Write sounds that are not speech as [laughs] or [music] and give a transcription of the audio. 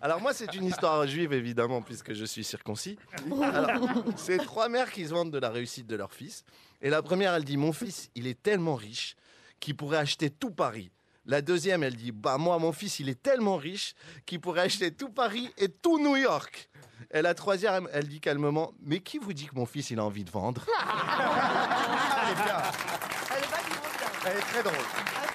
Alors moi, c'est une histoire juive, évidemment, puisque je suis circoncis. Alors, c'est trois mères qui se vantent de la réussite de leur fils. Et la première, elle dit, mon fils, il est tellement riche qu'il pourrait acheter tout Paris. La deuxième, elle dit, bah moi, mon fils, il est tellement riche qu'il pourrait acheter tout Paris et tout New York. Et la troisième, elle dit calmement, mais qui vous dit que mon fils, il a envie de vendre? [laughs] Elle est très drôle.